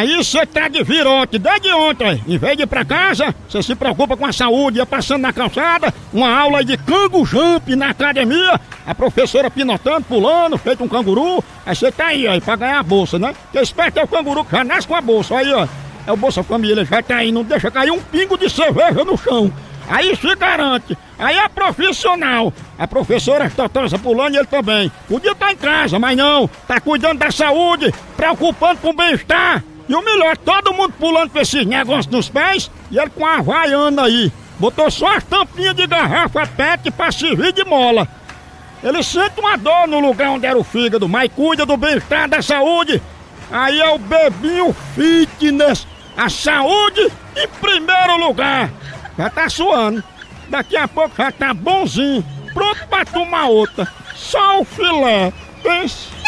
Aí você tá de virote desde ontem. Em vez de ir pra casa, você se preocupa com a saúde, ia passando na calçada, uma aula de cango jump na academia, a professora pinotando, pulando, feito um canguru. Aí você tá aí, ó, pra ganhar a bolsa, né? Porque esperto é o canguru que já nasce com a bolsa. Aí, ó, é o Bolsa Família, já tá aí, não deixa cair um pingo de cerveja no chão. Aí se garante. Aí é profissional. A professora Totosa pulando e ele também. Podia estar em casa, mas não. Tá cuidando da saúde, preocupando com o bem-estar. E o melhor, todo mundo pulando com esses negócios nos pés e ele com a havaiana aí. Botou só as tampinhas de garrafa PET pra servir de mola. Ele sente uma dor no lugar onde era o fígado, mas cuida do bem-estar da saúde. Aí é o bebinho fitness. A saúde em primeiro lugar. Já tá suando. Daqui a pouco já tá bonzinho. Pronto pra tomar outra. Só o filé. Pense.